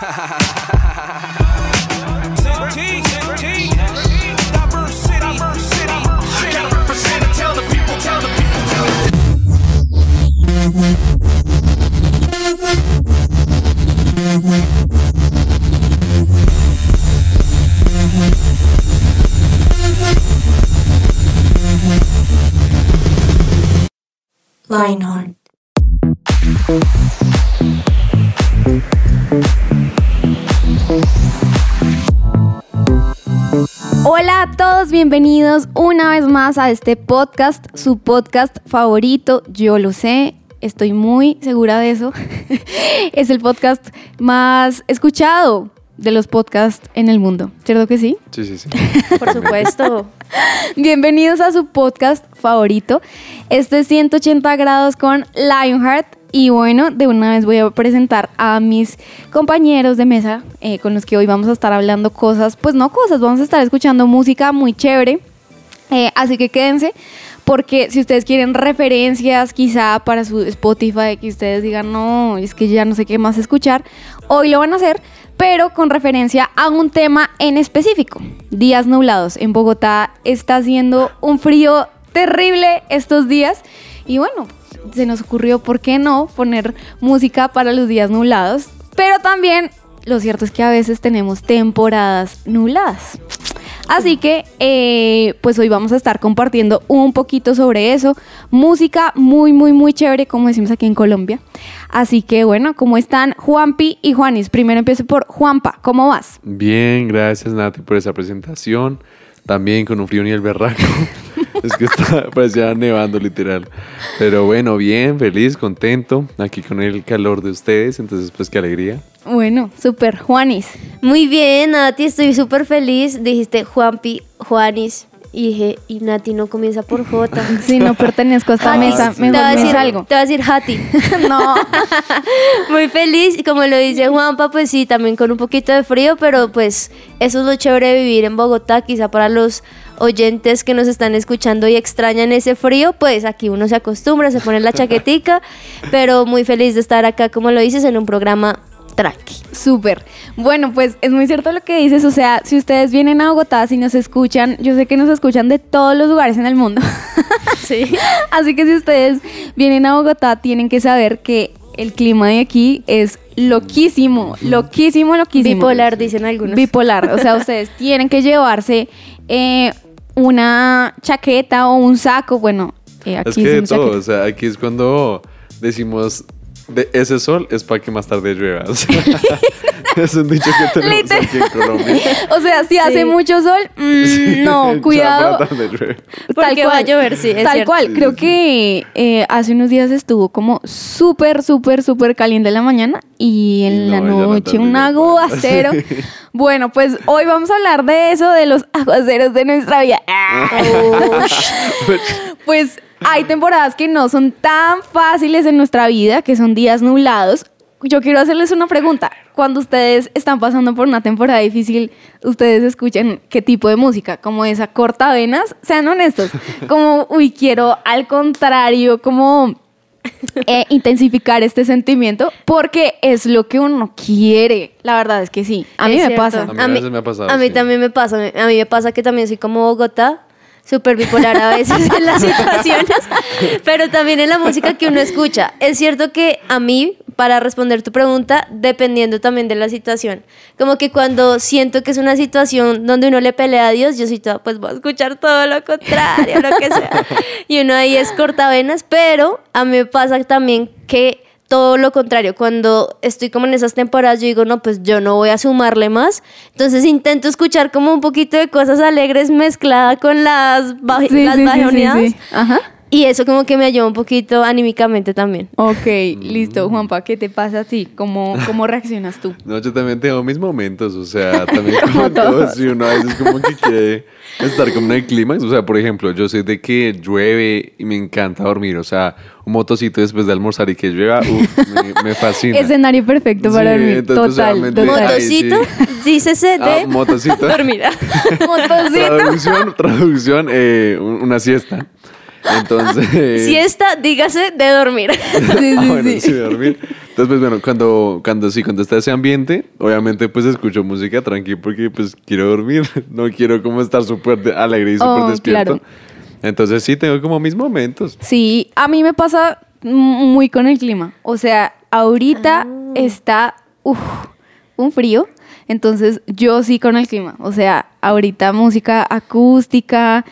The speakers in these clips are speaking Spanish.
Ha ha ha ha ha ha Bienvenidos una vez más a este podcast, su podcast favorito, yo lo sé, estoy muy segura de eso. es el podcast más escuchado de los podcasts en el mundo, ¿cierto que sí? Sí, sí, sí. Por supuesto. Bienvenidos a su podcast favorito. Esto es 180 grados con Lionheart. Y bueno, de una vez voy a presentar a mis compañeros de mesa eh, con los que hoy vamos a estar hablando cosas, pues no cosas, vamos a estar escuchando música muy chévere. Eh, así que quédense, porque si ustedes quieren referencias quizá para su Spotify, que ustedes digan, no, es que ya no sé qué más escuchar, hoy lo van a hacer, pero con referencia a un tema en específico. Días nublados. En Bogotá está haciendo un frío terrible estos días y bueno, se nos ocurrió, ¿por qué no poner música para los días nublados? Pero también lo cierto es que a veces tenemos temporadas nubladas. Así que, eh, pues hoy vamos a estar compartiendo un poquito sobre eso. Música muy, muy, muy chévere, como decimos aquí en Colombia. Así que, bueno, ¿cómo están Juanpi y Juanis? Primero empiezo por Juanpa, ¿cómo vas? Bien, gracias Nati por esa presentación. También con un frío ni el berraco. es que está, parecía nevando literal. Pero bueno, bien, feliz, contento. Aquí con el calor de ustedes. Entonces, pues qué alegría. Bueno, súper. Juanis. Muy bien, Nati, estoy súper feliz. Dijiste Juanpi, Juanis. Y dije, y Nati no comienza por J. Si no pertenezco a esta Hatis. mesa, te voy a me decir salgo. Te voy a decir Hati. No. Muy feliz. Y como lo dice Juanpa, pues sí, también con un poquito de frío, pero pues eso es lo chévere de vivir en Bogotá. Quizá para los oyentes que nos están escuchando y extrañan ese frío, pues aquí uno se acostumbra, se pone la chaquetica, pero muy feliz de estar acá, como lo dices, en un programa tranqui. Súper. Bueno, pues es muy cierto lo que dices. O sea, si ustedes vienen a Bogotá, si nos escuchan, yo sé que nos escuchan de todos los lugares en el mundo. Sí. Así que si ustedes vienen a Bogotá, tienen que saber que el clima de aquí es loquísimo, loquísimo, loquísimo. Bipolar, dicen algunos. Bipolar. O sea, ustedes tienen que llevarse eh, una chaqueta o un saco. Bueno, eh, aquí es que todo. O sea, aquí es cuando decimos. De ese sol es para que más tarde llueva. O sea, es un dicho que tenemos Literal. aquí en Colombia. O sea, si hace mucho sol, mm, Sí, no, cuidado. llueve. Porque va a llover, sí, es Tal cierto. cual. Sí, Creo que eh, hace unos días estuvo como súper, súper, súper caliente en la mañana y en Y la no, ya la noche un ya aguacero. Bueno, pues hoy vamos a hablar de eso, de los aguaceros de nuestra vida. Pues hay temporadas que no son tan fáciles en nuestra vida, que son días nublados. Yo quiero hacerles una pregunta. Cuando ustedes están pasando por una temporada difícil, ustedes escuchan qué tipo de música, como esa cortavenas, sean honestos, como, uy, quiero al contrario, como eh, intensificar este sentimiento, porque es lo que uno quiere. La verdad es que sí. A mí Es me cierto. pasa. A mí a me ha pasado, A mí sí. también me pasa. A mí me pasa que también soy como Bogotá, súper bipolar a veces en las situaciones, pero también en la música que uno escucha. Es cierto que a mí, para responder tu pregunta, dependiendo también de la situación, como que cuando siento que es una situación donde uno le pelea a Dios, yo soy toda, pues voy a escuchar todo lo contrario, lo que sea. Y uno ahí es cortavenas, pero a mí me pasa también que todo lo contrario, cuando estoy como en esas temporadas, yo digo, no, pues yo no voy a sumarle más. Entonces intento escuchar como un poquito de cosas alegres mezclada con las, baj- Sí, las bajoneadas. sí. Ajá. Y eso como que me ayuda un poquito anímicamente también. Ok, Mm. listo, Juanpa, ¿qué te pasa a ti? ¿Cómo, cómo reaccionas tú? No, yo también tengo mis momentos, o sea, también como, Como todos, y uno a veces como que quiere estar como en el clímax, o sea, por ejemplo, yo soy de que llueve y me encanta dormir, o sea, un motocito después de almorzar y que llueva, uf, me, me fascina. Escenario perfecto para Sí, dormir. entonces, Total, total. Motocito, dícese Ah, de motocito. dormir. Motocito. Traducción, traducción, eh, un- una siesta. Entonces... Siesta, dígase de dormir. Sí, Ah, sí, bueno, sí. sí, de dormir. Entonces, pues bueno, cuando, cuando sí, cuando está ese ambiente, obviamente pues escucho música tranqui porque pues quiero dormir, no quiero como estar súper alegre y súper Oh, despierto. claro. Entonces sí, tengo como mis momentos. Sí, a mí me pasa muy con el clima. O sea, ahorita Ah. está uf, un frío. Entonces, yo sí con el clima. O sea, ahorita música acústica,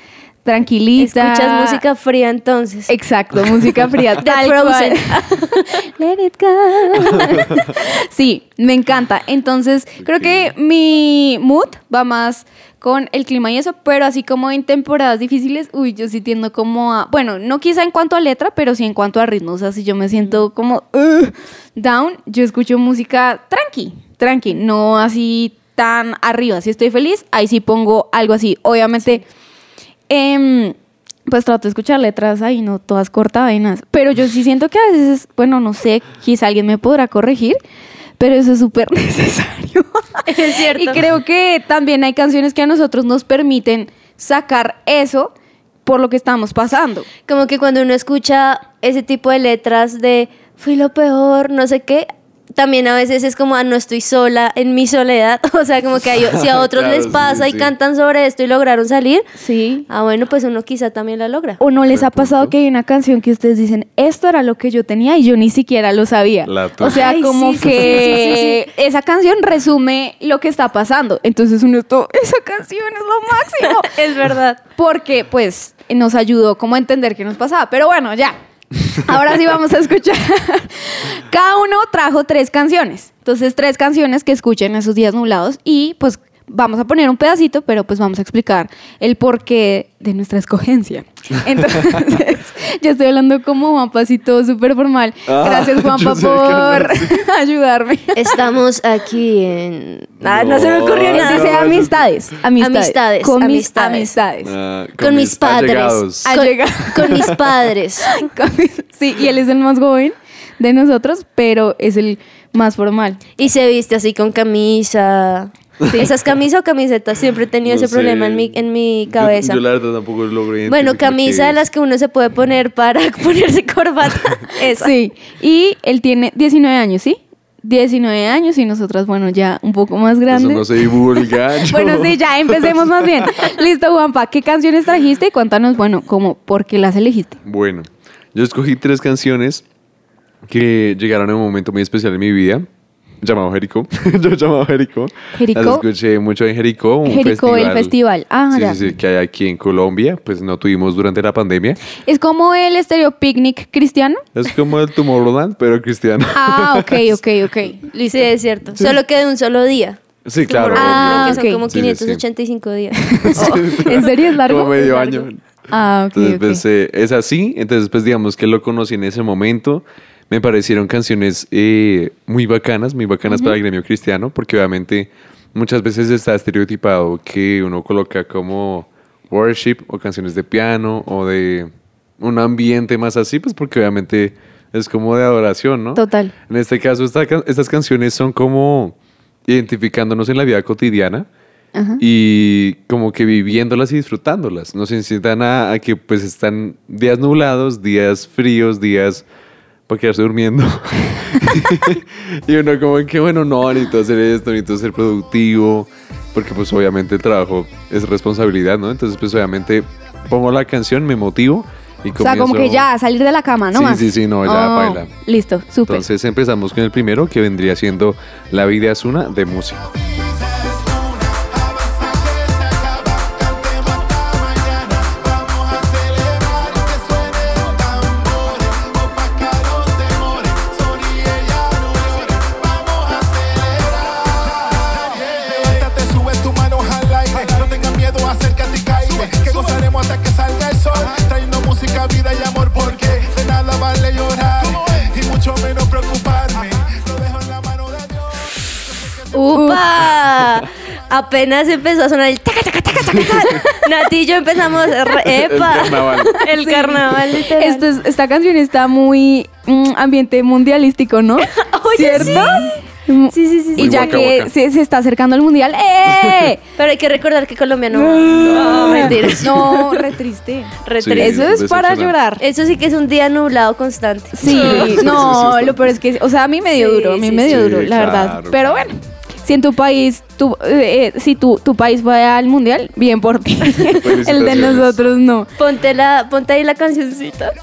tranquilita. Escuchas música fría entonces. Exacto, música fría. De tal Frozen. cual. Let it go. sí, me encanta. Entonces, creo que mi mood va más con el clima y eso, pero así como en temporadas difíciles, uy, yo sí tiendo como a, bueno, no quizá en cuanto a letra, pero sí en cuanto a ritmo. O sea, si yo me siento como "Ugh", down, yo escucho música tranqui, tranqui, no así tan arriba. Si estoy feliz, ahí sí pongo algo así. Obviamente, Em, pues trato de escuchar letras ahí, no todas cortavenas. Pero yo sí siento que a veces, bueno, no sé, quizá alguien me podrá corregir, pero eso es súper necesario. Es cierto. Y creo que también hay canciones que a nosotros nos permiten sacar eso por lo que estamos pasando. Como que cuando uno escucha ese tipo de letras de fui lo peor, no sé qué, también a veces es como, ah, no estoy sola en mi soledad. O sea, como que hay- si a otros Claro, les pasa sí, y sí. cantan sobre esto y lograron salir, Sí. ah, bueno, pues uno quizá también la logra. ¿O no les ha pasado que hay una canción que ustedes dicen, esto era lo que yo tenía y yo ni siquiera lo sabía? La o sea, Ay, como sí, sí, que esa canción resume lo que está pasando. Entonces uno todo, esa canción es lo máximo. es verdad. Porque pues nos ayudó como a entender qué nos pasaba. Pero bueno, ya. Ahora sí vamos a escuchar. Cada uno trajo tres canciones. Entonces, tres canciones que escuchen esos días nublados y pues vamos a poner un pedacito, pero pues vamos a explicar el porqué de nuestra escogencia. Entonces, yo estoy hablando como Juanpa, así todo súper formal. Ah, Gracias, Juanpa, por ayudarme. Estamos aquí en... Ah, no, se me ocurrió nada. Dice no, amistades, amistades. Amistades, Con amistades. mis amistades. Ah, Con, mis padres. con mis padres. Sí, y él es el más joven de nosotros, pero es el más formal. Y se viste así con camisa. ¿Esas camisas o camisetas? Siempre he tenido No ese sé. problema en mi, en mi cabeza. Yo, la verdad tampoco logro bueno, camisa de las que uno se puede poner para ponerse corbata. Esa. Sí, y él tiene 19 años, ¿sí? 19 años y nosotras, bueno, ya un poco más Eso grandes. no se divulga. yo- Bueno, sí, ya empecemos más bien. Listo, Juanpa, ¿qué canciones trajiste? Y cuéntanos, bueno, cómo, por qué las elegiste. Bueno, yo escogí tres canciones que llegaron en un momento muy especial en mi vida. Llamado Jericó. yo llamado Jericó. Jericó. Las escuché mucho en Jericó. Un Jericó, el festival. Ah, sí, ya. sí, sí, que hay aquí en Colombia. Pues no tuvimos durante la pandemia. Es como el estéreo picnic cristiano. Es como el Tomorrowland, pero cristiano. Ah, ok, ok, ok. Sí, es cierto. Solo que de un solo día. Sí, claro. Ah, que obvio. son como Sí, sí, sí. 585 días. ¿En serio es largo? Como medio largo. año. Ah, ok, Entonces, ok. pues, eh, es así. Entonces, pues, digamos que lo conocí en ese momento. Me parecieron canciones eh, muy bacanas, muy bacanas para el gremio cristiano, porque obviamente muchas veces está estereotipado que uno coloca como worship o canciones de piano o de un ambiente más así, pues porque obviamente es como de adoración, ¿no? Total. En este caso, esta estas canciones son como identificándonos en la vida cotidiana y como que viviéndolas y disfrutándolas. Nos incitan a, a que pues están días nublados, días fríos, días para quedarse durmiendo. y uno como que, bueno, no, necesito hacer esto, necesito ser productivo, porque pues obviamente el trabajo es responsabilidad, ¿no? Entonces pues obviamente pongo la canción, me motivo y O sea, como que ya, salir de la cama, ¿no Sí, más? sí, sí, no, ya, Oh, baila. Listo, súper. Entonces empezamos con el primero que vendría siendo La vida es una de música. ¡Upa! Apenas empezó a sonar el taca, taca, taca, taca, taca. Nati y yo empezamos. re- ¡Epa! El carnaval. El Sí. carnaval, literal. Esto es- esta canción está muy mm, ambiente mundialístico, ¿no? Oye, ¿Cierto? sí. Sí, sí, sí. sí. Y ya Guaca, que guaca. se, se está acercando el mundial, ¡eh! Pero hay que recordar que Colombia no. No, mentiras. No, re triste. Re Sí. triste. Eso es para decepcionante. llorar. Eso sí que es un día nublado constante. Sí, no, lo peor es que, o sea, a mí me dio Sí, duro, a mí sí, me dio sí. duro, Sí, la verdad. claro, Pero claro. bueno, si en tu país, tu, eh, eh, si tu, tu país fue al mundial, bien por ti. El de nosotros no. Ponte, la, ponte ahí la cancioncita.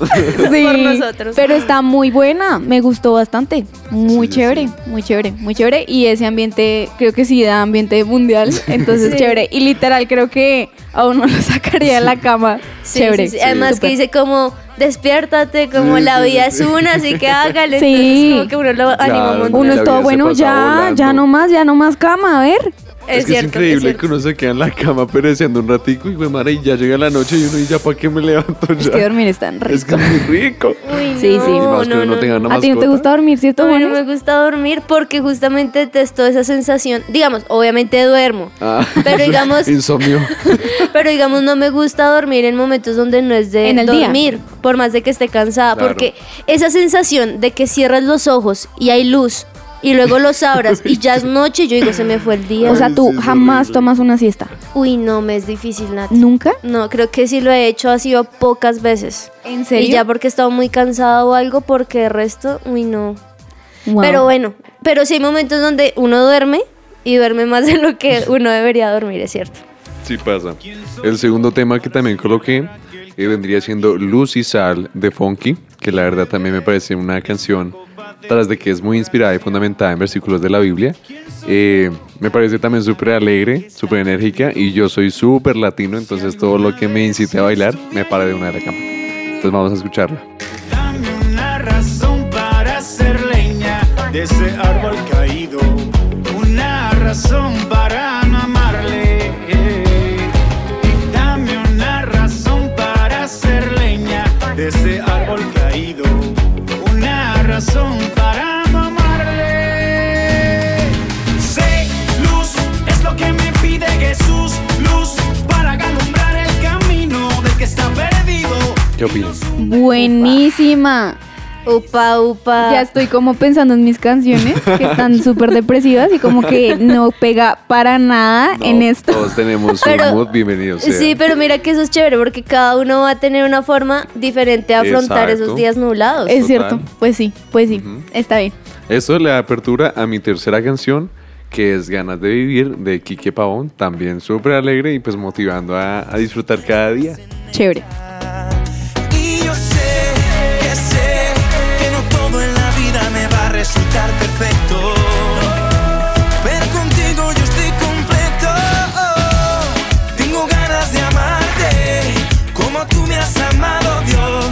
Sí, Por nosotros. pero está muy buena, me gustó bastante, muy Sí, chévere, sí. muy chévere, muy chévere y ese ambiente creo que sí da ambiente mundial, entonces Sí. chévere y literal creo que a uno lo sacaría de la cama, Sí, chévere. sí, sí. Además que dice como despiértate, como Sí, la vida sí. es una, así que hágale. Sí. Entonces como que uno lo anima un montón. uno es todo bueno, ya, ya no más, ya no más cama, a ver. Es, Es, que cierto, es increíble que uno se queda en la cama pereciendo un ratico y güey, madre, y ya llega la noche y uno y ya para qué me levanto ya. Es que dormir es tan rico. Es que es muy rico. Uy, Sí, no, sí. y más que no, uno no, tenga no. una ¿A ti no te gusta dormir, cierto, A mí no Juanes? me gusta dormir porque justamente detesto esa sensación. Digamos, obviamente duermo. Ah, Pero digamos- Insomnio. Pero digamos, no me gusta dormir en momentos donde no es de En el día. dormir, por más de que esté cansada. Claro. Porque esa sensación de que cierras los ojos y hay luz y luego los abras y ya es noche, yo digo, se me fue el día. O sea, tú Sí, jamás horrible. tomas una siesta. Uy, no, me es difícil, Nat. ¿Nunca? No, creo que si lo he hecho ha sido pocas veces. ¿En serio? Y ya porque he estado muy cansada o algo, porque el resto, uy, no. Wow. Pero bueno, pero sí hay momentos donde uno duerme y duerme más de lo que uno debería dormir, es cierto. Sí pasa. El segundo tema que también coloqué eh, vendría siendo Luz y Sal de Funky, que la verdad también me parece una canción tras de que es muy inspirada y fundamentada en versículos de la Biblia. Eh, me parece también súper alegre, súper enérgica y yo soy súper latino, entonces todo lo que me incite a bailar me para de una de la cama. Entonces vamos a escucharla. Dame una razón para hacer leña de ese árbol caído. Una razón para ¿Qué opinas? Buenísima. Upa, upa. Ya estoy como pensando en mis canciones que están súper depresivas y como que no pega para nada No, en esto. Todos tenemos Pero- un mood, bienvenido sea. Sí, pero mira que eso es chévere porque cada uno va a tener una forma diferente de afrontar Exacto. esos días nublados. Es total. cierto, pues sí, pues sí, está bien. Eso le da apertura a mi tercera canción, que es Ganas de Vivir, de Quique Pavón, también súper alegre y pues motivando a, a disfrutar cada día. Chévere. Todo en la vida me va a resultar perfecto. Pero contigo yo estoy completo. Tengo ganas de amarte como tú me has amado, Dios.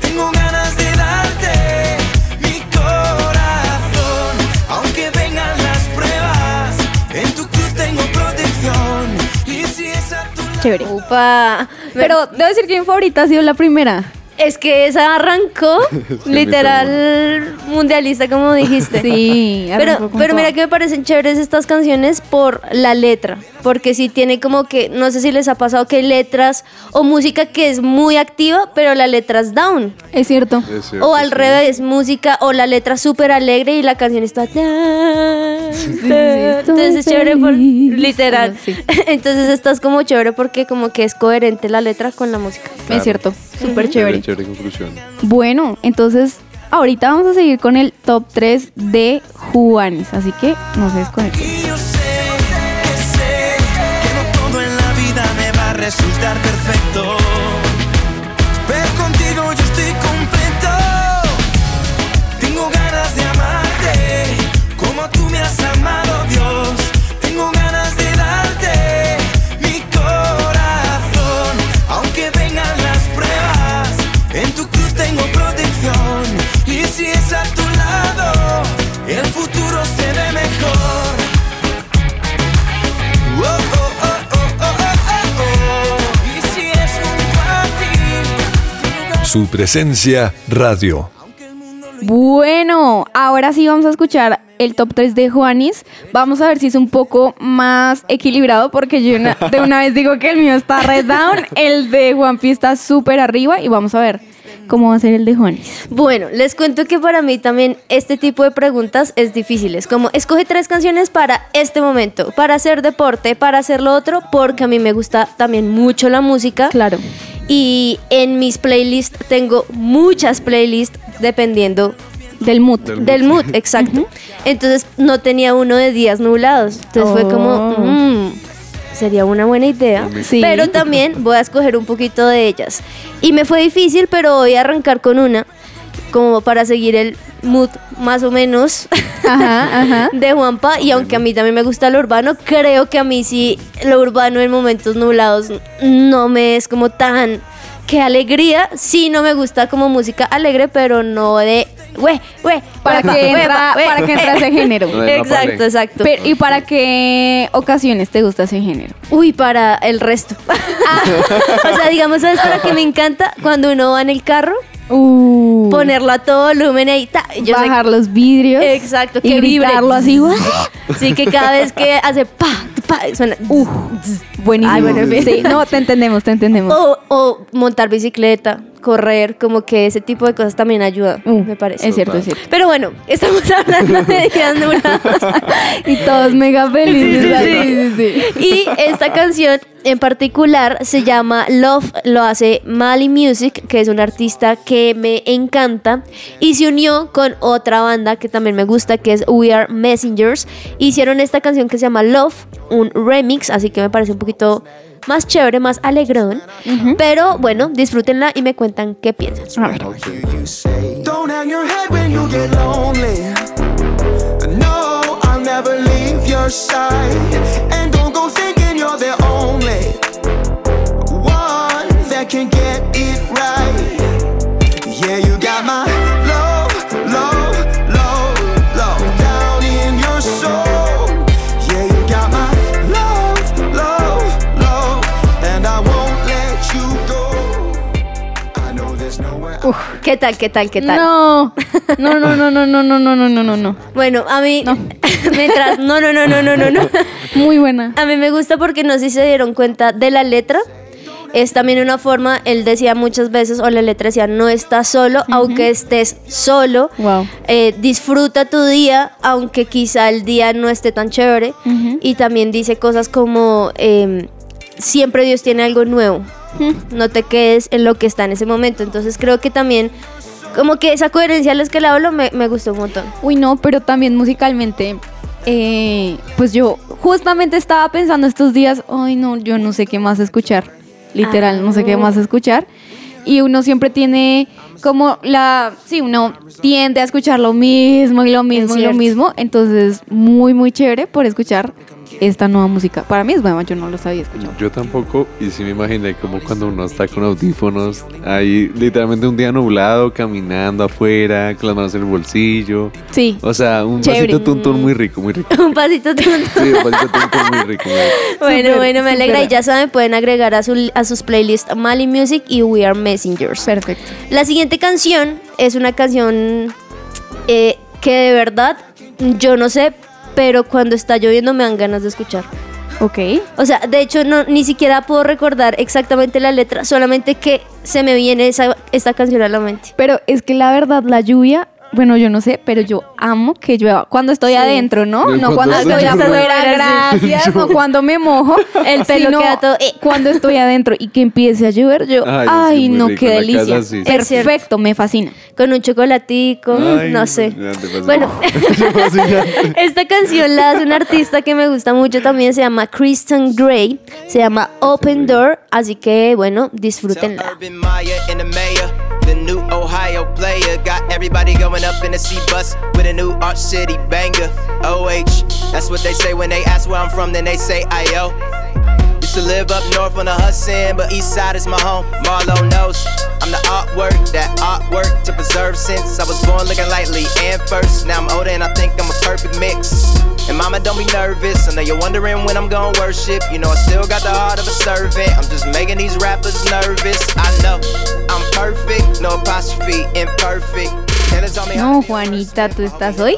Tengo ganas de darte mi corazón. Aunque vengan las pruebas, en tu cruz tengo protección. Y si es a tu lado- Chévere. Upa. Pero debo decir que mi favorita ha sido la primera. Es que esa arrancó que literal mundialista, como dijiste. Sí, Pero, mira que me parecen chéveres estas canciones por la letra, porque sí tiene como que, no sé si les ha pasado que hay letras o música que es muy activa, pero la letra es down. Es cierto. Es cierto, O al sí. revés, música o la letra súper alegre y la canción está... Entonces es chévere por literal. Sí. Entonces estás como chévere porque como que es coherente la letra con la música. Es cierto, súper chévere. Chévere conclusión. Bueno, entonces ahorita vamos a seguir con el top 3 de Juanes, así que no se desconecten. Y yo sé que sé que no todo en la vida me va a resultar perfecto. Pero contigo yo estoy completo. Tengo ganas de amarte como tú me has amado, Dios. Su presencia radio. Bueno, ahora sí vamos a escuchar el top 3 de Juanis. Vamos a ver si es un poco más equilibrado porque yo una- de una vez digo que el mío está red down, el de Juanpi está súper arriba y vamos a ver ¿Cómo va a ser el de Juanis? Bueno, les cuento que para mí también este tipo de preguntas es difícil. Es como, escoge tres canciones para este momento, para hacer deporte, para hacer lo otro, porque a mí me gusta también mucho la música. Claro. Y en mis playlists tengo muchas playlists dependiendo Del mood. Del- del mood, exacto. Entonces no tenía uno de días nublados. Entonces fue como, Oh. mm, sería una buena idea. Sí. Pero también voy a escoger un poquito de ellas. Y me fue difícil, pero voy a arrancar con una, como para seguir el mood más o menos Ajá, ajá. de Juanpa. Y aunque a mí también me gusta lo urbano, creo que a mí sí lo urbano en momentos nublados no me es como tan... Qué alegría, sí no me gusta como música alegre, pero no de, güey, güey, Para que entra, güey. para que entra ese género. No Exacto, exacto. Pero, ¿Y para qué ocasiones te gusta ese género? Uy, para el resto. o sea, digamos, ¿sabes para qué me encanta? Cuando uno va en el carro, Uh, ponerlo a todo volumen ahí. ta, yo sé- bajar los vidrios. Exacto, y que gritarlo así. Sí, que cada vez que hace pa, pa, suena. Uh, buenísimo. Ay, bueno, en fin. sí, no, te entendemos, te entendemos. O, o montar bicicleta, correr, como que ese tipo de cosas también ayuda, Uh, me parece. Es cierto, es cierto. Pero bueno, estamos hablando de días nublados. Y todos mega felices. Sí, sí, ¿verdad? sí. sí, sí. Y esta canción en particular se llama Love, lo hace Mali Music, que es un artista que me encanta y se unió con otra banda que también me gusta, que es We Are Messengers. Hicieron esta canción que se llama Love, un remix, así que me parece un poquito más chévere, más alegrón. Pero bueno, disfrútenla y me cuentan qué piensan. Can get it right. Yeah, you got my ¿Qué tal, qué tal, qué tal? No, no, no, no, no, no, no, no, no, no, no, no. Bueno, a mí, No. mientras, no, no, no, no, no, no, no. Muy buena. A mí me gusta porque no sé si se dieron cuenta de la letra. Es también una forma, él decía muchas veces, o la letra decía, no estás solo, aunque estés solo. Wow. Eh, disfruta tu día, aunque quizá el día no esté tan chévere. Y también dice cosas como, eh, siempre Dios tiene algo nuevo. No te quedes en lo que está en ese momento. Entonces creo que también, como que esa coherencia de las que le hablo me, me gustó un montón. Uy, no, pero también musicalmente, eh, pues yo justamente estaba pensando estos días, ay no, yo no sé qué más escuchar, literal, no sé qué Ah. más escuchar. Y uno siempre tiene como la, sí, uno tiende a escuchar lo mismo y lo mismo y lo mismo, entonces muy, muy chévere por escuchar esta nueva música. Para mí es nueva, yo no lo sabía escuchar. Yo tampoco, y sí me imaginé como cuando uno está con audífonos, ahí literalmente un día nublado, caminando afuera, con las manos en el bolsillo. Sí, O sea, un Chévere. vasito tuntún muy rico, muy rico. Un pasito tonto. Sí, un vasito tuntún muy rico. muy rico. Bueno, bueno, me alegra. Y ya saben, pueden agregar a, su- a sus playlists Mali Music y We Are Messengers. perfecto. La siguiente canción es una canción eh, que de verdad yo no sé, pero cuando está lloviendo me dan ganas de escuchar. Ok. O sea, de hecho, no, ni siquiera puedo recordar exactamente la letra, solamente que se me viene esa, esta canción a la mente. Pero es que la verdad, la lluvia, bueno, yo no sé, pero yo amo que llueva. Cuando estoy Sí. adentro, ¿no? No, No cuando estoy afuera, gracias. No cuando me mojo. El pelo sino queda todo, eh. Cuando estoy adentro y que empiece a llover, yo, Ay, ay, sí, muy no, rico, qué delicia. casa, sí. Perfecto, me fascina. Con un chocolatico, Ay, no sé. Bueno, esta canción la hace un artista que me gusta mucho también, se llama Kristen Gray, se llama Open Door, así que bueno, disfrútenla. Ohio player. Got everybody going up in the C bus with a new Arch City banger. OH, that's what they say when they ask where I'm from, then they say IO. Used to live up north on the Hudson, but east side is my home. Marlo knows I'm the artwork, that artwork to preserve since I was born looking lightly and first. Now I'm older and I think I'm a perfect mix. And mama, don't be nervous. I know you're wondering when I'm gonna worship. You know I still got the heart of a servant. I'm just making these rappers nervous. I know I'm perfect, no apostrophe, imperfect. No, Juanita, tú estás hoy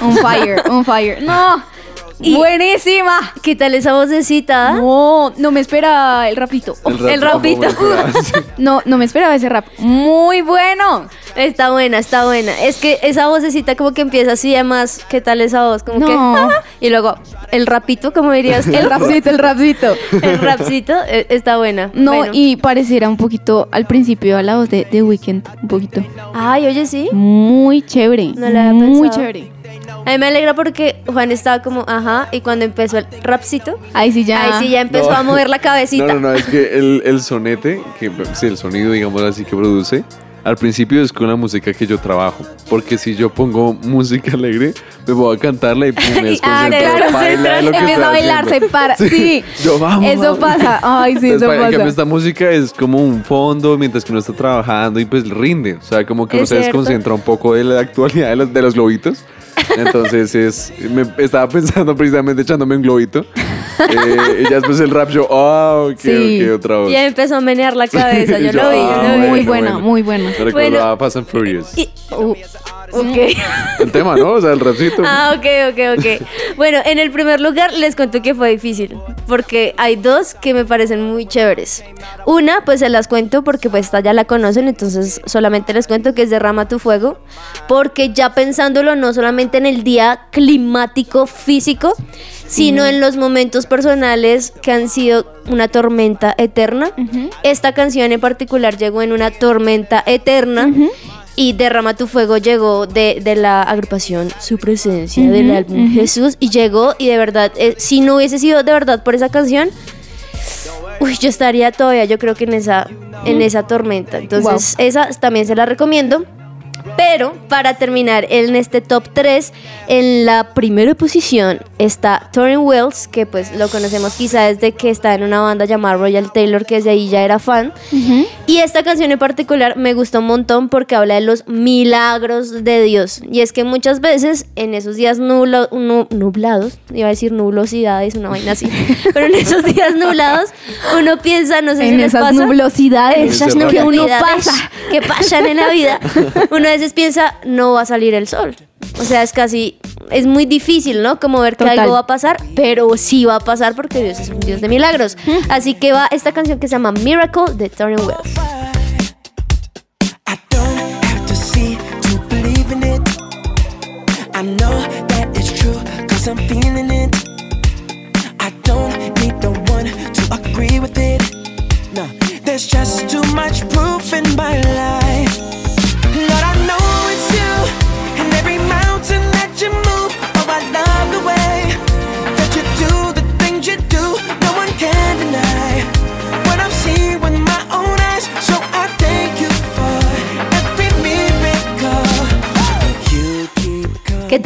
on fire, on fire. No, Y- Buenísima. ¿Qué tal esa vocecita? No, no me esperaba el rapito. El rapito. No, no me esperaba ese rap. Muy bueno. Está buena, está buena. Es que esa vocecita como que empieza así, además, ¿qué tal esa voz? Como No. que... "Ah", y luego, el rapito, como dirías. El rapcito, el rapcito. El rapcito eh, está buena. No, Bueno. y pareciera un poquito al principio a la voz de The Weeknd, un poquito. Ay, oye, sí. Muy chévere. No la había Muy pensado. chévere. A mí me alegra porque Juan estaba como, ajá, y cuando empezó el rapcito, Ahí sí ya. ahí sí ya empezó No. a mover la cabecita. No, no, no, es que el, el sonete, que sí, el sonido, digamos así, que produce, al principio es con la música que yo trabajo. Porque si yo pongo música alegre, me voy a cantarla y pum, me Ah, desconcentro, claro, baila lo que empieza a bailar, se para. Sí, Yo, vamos, Eso vamos. pasa. Ay, sí, Entonces, eso en cambio, pasa. esta música es como un fondo mientras que uno está trabajando y pues rinde. O sea, como que uno se desconcentra un poco de la actualidad de los, de los globitos. Entonces es, me estaba pensando precisamente echándome un globito. Eh, y ya después el rap yo, oh, ok, Sí. ok, otra vez. Y empezó a menear la cabeza, yo lo vi, yo ah, lo vi. Muy bueno, buena, bueno. muy buena. Me recordaba Bueno. Fast and Furious. Y- uh, ok. El tema, ¿no? O sea, el rapcito. Ah, ok, ok, ok. Bueno, en el primer lugar les cuento que fue difícil, porque hay dos que me parecen muy chéveres. Una, pues se las cuento porque pues esta ya la conocen, entonces solamente les cuento que es Derrama tu fuego, porque ya pensándolo no solamente en el día climático físico, sino en los momentos personales que han sido una tormenta eterna. Esta canción en particular llegó en una tormenta eterna. Y Derrama tu fuego llegó de, de la agrupación Su Presencia del álbum Jesús y llegó y de verdad, eh, si no hubiese sido de verdad por esa canción, uy, yo estaría todavía yo creo que en esa, en esa tormenta. Entonces esa también se la recomiendo. Pero para terminar en este top 3, en la primera posición está Torrin Wells, que pues lo conocemos quizá desde que está en una banda llamada Royal Taylor, que desde ahí ya era fan. Y esta canción en particular me gustó un montón porque habla de los milagros de Dios. Y es que muchas veces en esos días nublo- nu- nublados, iba a decir nublosidades, una vaina así, pero en esos días nublados uno piensa, no sé si En les esas pasa, nublosidades esas Ese que uno nublosidades pasa. que pasan en la vida, uno veces piensa no va a salir el sol. O sea, es casi, es muy difícil, ¿no? Como ver que Total. algo va a pasar, pero sí va a pasar porque Dios es un Dios de milagros. Así que va esta canción que se llama Miracle de Torrin Wells.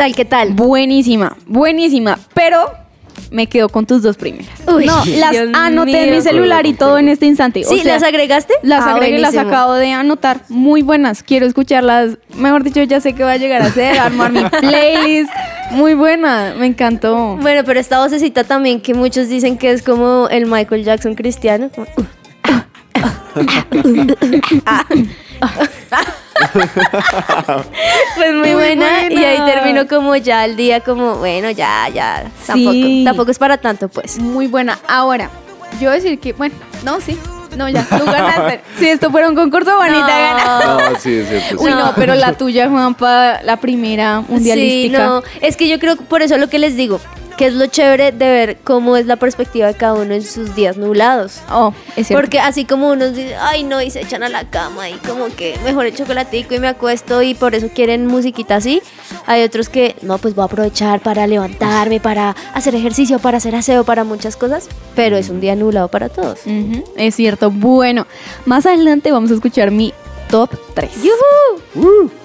Tal? ¿Qué tal? Buenísima, buenísima. Pero me quedo con tus dos primeras. Uy, no, las Dios anoté en mi celular y todo en este instante. O ¿Sí? sea, ¿Las agregaste? Las Ah, agregué, las buenísimo. acabo de anotar. Muy buenas. Quiero escucharlas. Mejor dicho, ya sé qué va a llegar a hacer. Armar mi playlist. Muy buena. Me encantó. Bueno, pero esta vocecita también que muchos dicen que es como el Michael Jackson cristiano. como, uh, pues muy, Muy buena. Y ahí termino como ya el día como, bueno, ya, ya. Tampoco, Sí. tampoco es para tanto, pues. Muy buena. Ahora, yo decir que, bueno, no, sí. No, ya, tú ganaste. si esto fuera un concurso, bonita gana. No, sí. Uy, no, pero la tuya, Juanpa, la primera mundialística. Sí, no, es que yo creo que por eso lo que les digo, que es lo chévere de ver cómo es la perspectiva de cada uno en sus días nublados. Oh, es cierto. Porque así como unos dicen, ay no, y se echan a la cama y como que mejor el chocolatico y me acuesto y por eso quieren musiquita así, hay otros que no, pues voy a aprovechar para levantarme, para hacer ejercicio, para hacer aseo, para muchas cosas, pero es un día nublado para todos. Ujú, es cierto. Bueno, más adelante vamos a escuchar mi top 3. ¡Yujú! So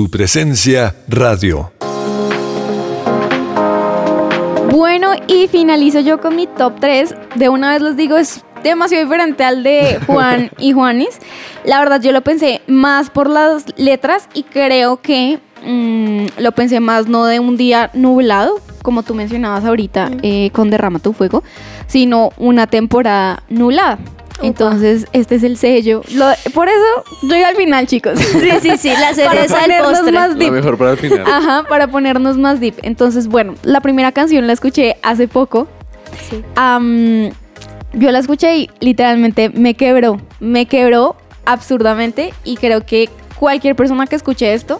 Su presencia radio. Bueno, y finalizo yo con mi top 3. De una vez les digo, es demasiado diferente al de Juan y Juanis. La verdad, yo lo pensé más por las letras y creo que mm, lo pensé más no de un día nublado, como tú mencionabas ahorita eh, con Derrama tu Fuego, sino una temporada nublada. Entonces, este es el sello. Lo- por eso llegué al final, chicos. Sí, sí, sí, la cereza del ponernos postre. más La deep. mejor para el final. Ajá, para ponernos más deep. Entonces, bueno, la primera canción la escuché hace poco. Sí. Yo la escuché y literalmente me quebró. Me quebró absurdamente y creo que cualquier persona que escuche esto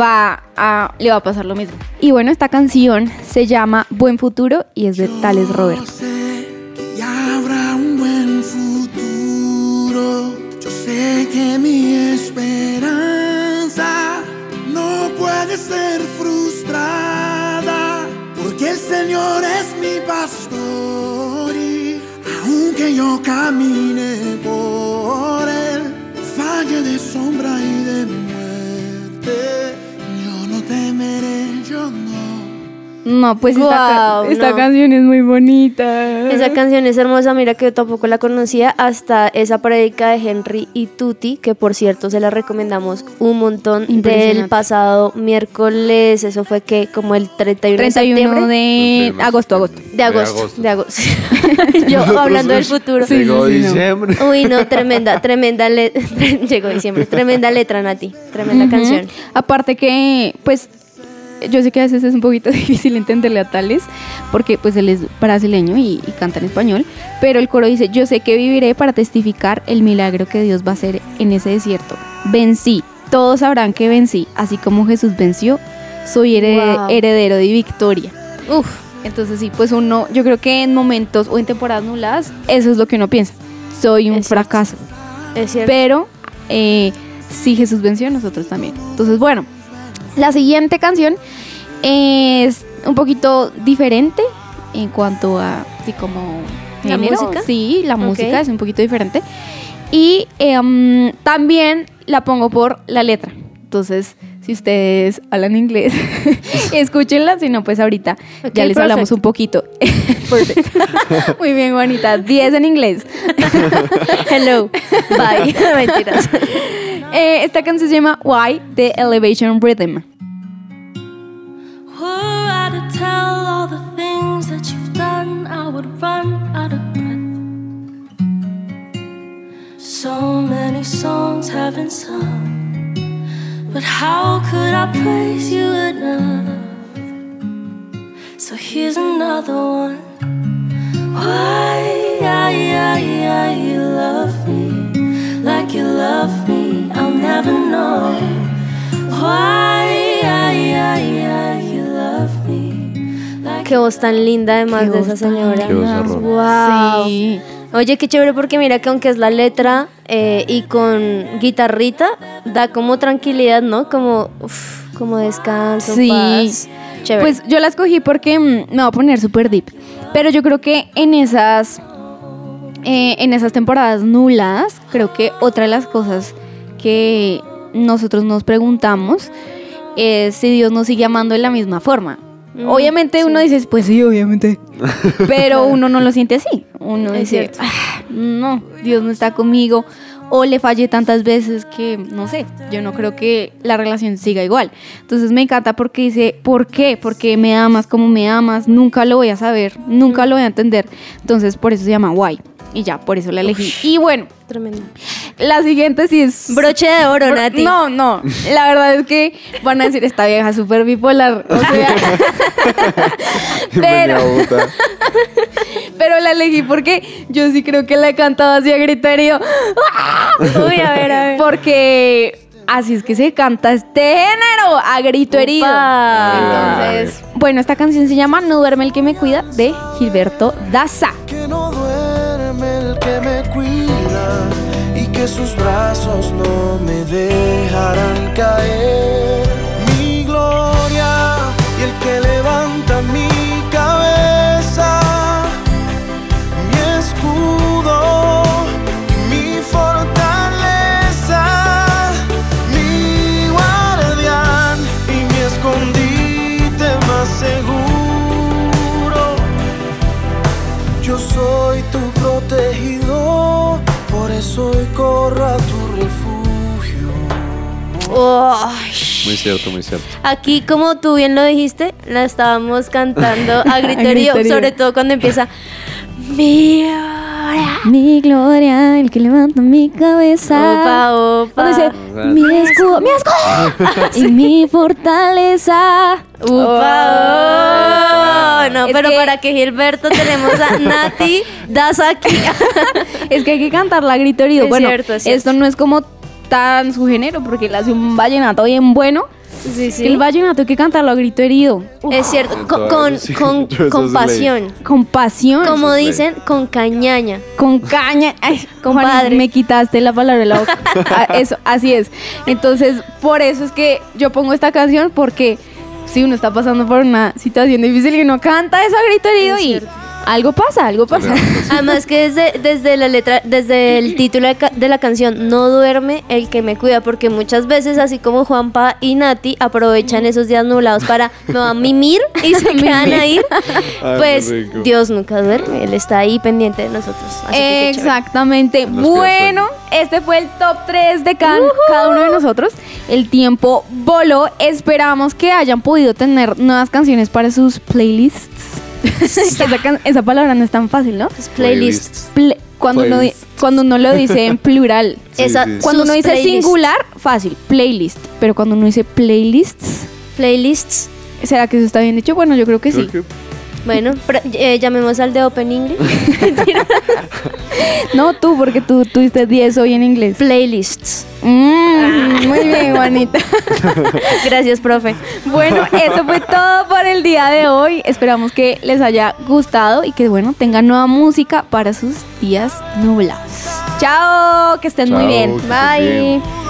va a, le va a pasar lo mismo. Y bueno, esta canción se llama Buen Futuro y es de Tales Robert. Futuro. No, pues esta, no. canción es muy bonita. Esa canción es hermosa, mira que yo tampoco la conocía hasta esa prédica de Henry y Tutti, que por cierto se la recomendamos un montón del pasado miércoles, eso fue que como el 31, 31 de septiembre. de agosto, agosto. De De agosto, de agosto. yo hablando del futuro. Llegó diciembre. Uy, no, tremenda, tremenda le- llegó diciembre, tremenda letra, Nati, tremenda canción. Aparte que, pues, yo sé que a veces es un poquito difícil entenderle a Tales, porque pues él es brasileño y, y canta en español, pero el coro dice, yo sé que viviré para testificar el milagro que Dios va a hacer en ese desierto. Vencí, todos sabrán que vencí, así como Jesús venció, soy herede- Wow. heredero de victoria. Uf, Entonces sí, pues uno, yo creo que en momentos o en temporadas nuladas, eso es lo que uno piensa, soy un Es cierto. fracaso. es cierto. Pero eh, si Jesús venció, nosotros también. Entonces, bueno, la siguiente canción es un poquito diferente en cuanto a, así como ¿La género. música? Sí, la música es un poquito diferente. Y em, también la pongo por la letra. Entonces, si ustedes hablan inglés, escúchenla. Si no, pues ahorita Ok, ya les hablamos perfect. un poquito. Perfecto. Muy bien, Juanita. 10 en inglés. Hello, bye. Mentiras. Eh, esta canción se llama Why The Elevation Rhythm. So many songs have been sung, but how could I praise you enough? So here's another one. Why, I, I, I, you love me like you love me. I'll never know. Why you love me like Qué voz tan linda además Qué de esa señora. Qué. Wow. Sí. Oye, qué chévere porque mira que aunque es la letra eh, y con guitarrita, da como tranquilidad, ¿no? Como, uf, como descanso, Sí. paz. Chévere. Pues yo la escogí porque mm, me va a poner súper deep. Pero yo creo que en esas, eh, en esas temporadas nubladas, creo que otra de las cosas que nosotros nos preguntamos es si Dios nos sigue amando de la misma forma. Mm, obviamente uno dice, pues sí, obviamente. Pero uno no lo siente así. Uno Es dice. "Ah, no, Dios no está conmigo. O le fallé tantas veces que, no sé, yo no creo que la relación siga igual. Entonces me encanta porque dice, ¿por qué? Porque me amas como me amas, nunca lo voy a saber, nunca lo voy a entender. Entonces por eso se llama Why. Y ya, por eso la elegí. Y bueno, Tremendo. La siguiente sí es... Broche de oro, Bro- Nati. No, no. La verdad es que van a decir esta vieja súper bipolar. O sea, pero, pero la elegí porque yo sí creo que la he cantado así a griterío. Uy, a ver, a ver. Porque así es que se canta este género, a grito herido. Entonces, bueno, esta canción se llama No duerme el que me cuida de Gilberto Daza. que no duerme el que me cuida que sus brazos no me dejarán caer. Eso hoy corro a tu refugio. Muy cierto, muy cierto. Aquí, como tú bien lo dijiste, la estábamos cantando a herido. sobre todo cuando empieza. Mi gloria, el que levanta mi cabeza. Opa, opa. Dice, mi escudo, mi escudo y mi fortaleza. Upa, oh. No, Es pero que- para que Gilberto tenemos a Nati Dasaki. Es que hay que cantarla a grito herido. Es bueno, cierto, es cierto. esto no es como tan su género, porque él hace un vallenato bien bueno. Sí, Que el vallenato hay que cantarlo a grito herido. Es cierto, con, con, sí. con- sí pasión. Con pasión. Como es ley. dicen, con cañaña. Con caña. Ay, Compadre. Me quitaste la palabra de la boca. Ah, Eso, así es. Entonces, por eso es que yo pongo esta canción, porque si uno está pasando por una situación difícil y uno canta eso a grito herido Es y cierto. Algo pasa, algo pasa. Además que desde, desde la letra, desde el título de, ca- de la canción, no duerme el que me cuida, porque muchas veces, así como Juanpa y Nati, aprovechan esos días nublados para me va a mimir y se quedan ahí. Pues. Dios nunca duerme, Él está ahí pendiente de nosotros. Así que. Exactamente. Bueno, este fue el top 3 de ca- cada uno de nosotros. El tiempo voló. Esperamos que hayan podido tener nuevas canciones para sus playlists. esa, palabra no es tan fácil, ¿no? Pues playlists. Ple- cuando, uno, di- Playlists. cuando uno lo dice en plural. Sí, Esa- sí. Cuando uno dice singular, fácil, playlist. Pero cuando uno dice playlists, Playlists. ¿será que eso está bien dicho? Bueno, yo creo que sí. Que- Bueno, eh, llamemos al de Open English. No tú, porque tú tuviste 10 hoy en inglés. Playlists. Mm, muy bien, Juanita. Gracias, profe. Bueno, eso fue todo por el día de hoy. Esperamos que les haya gustado y que, bueno, tengan nueva música para sus días nublados. Chao, que estén muy bien. Bye. bien.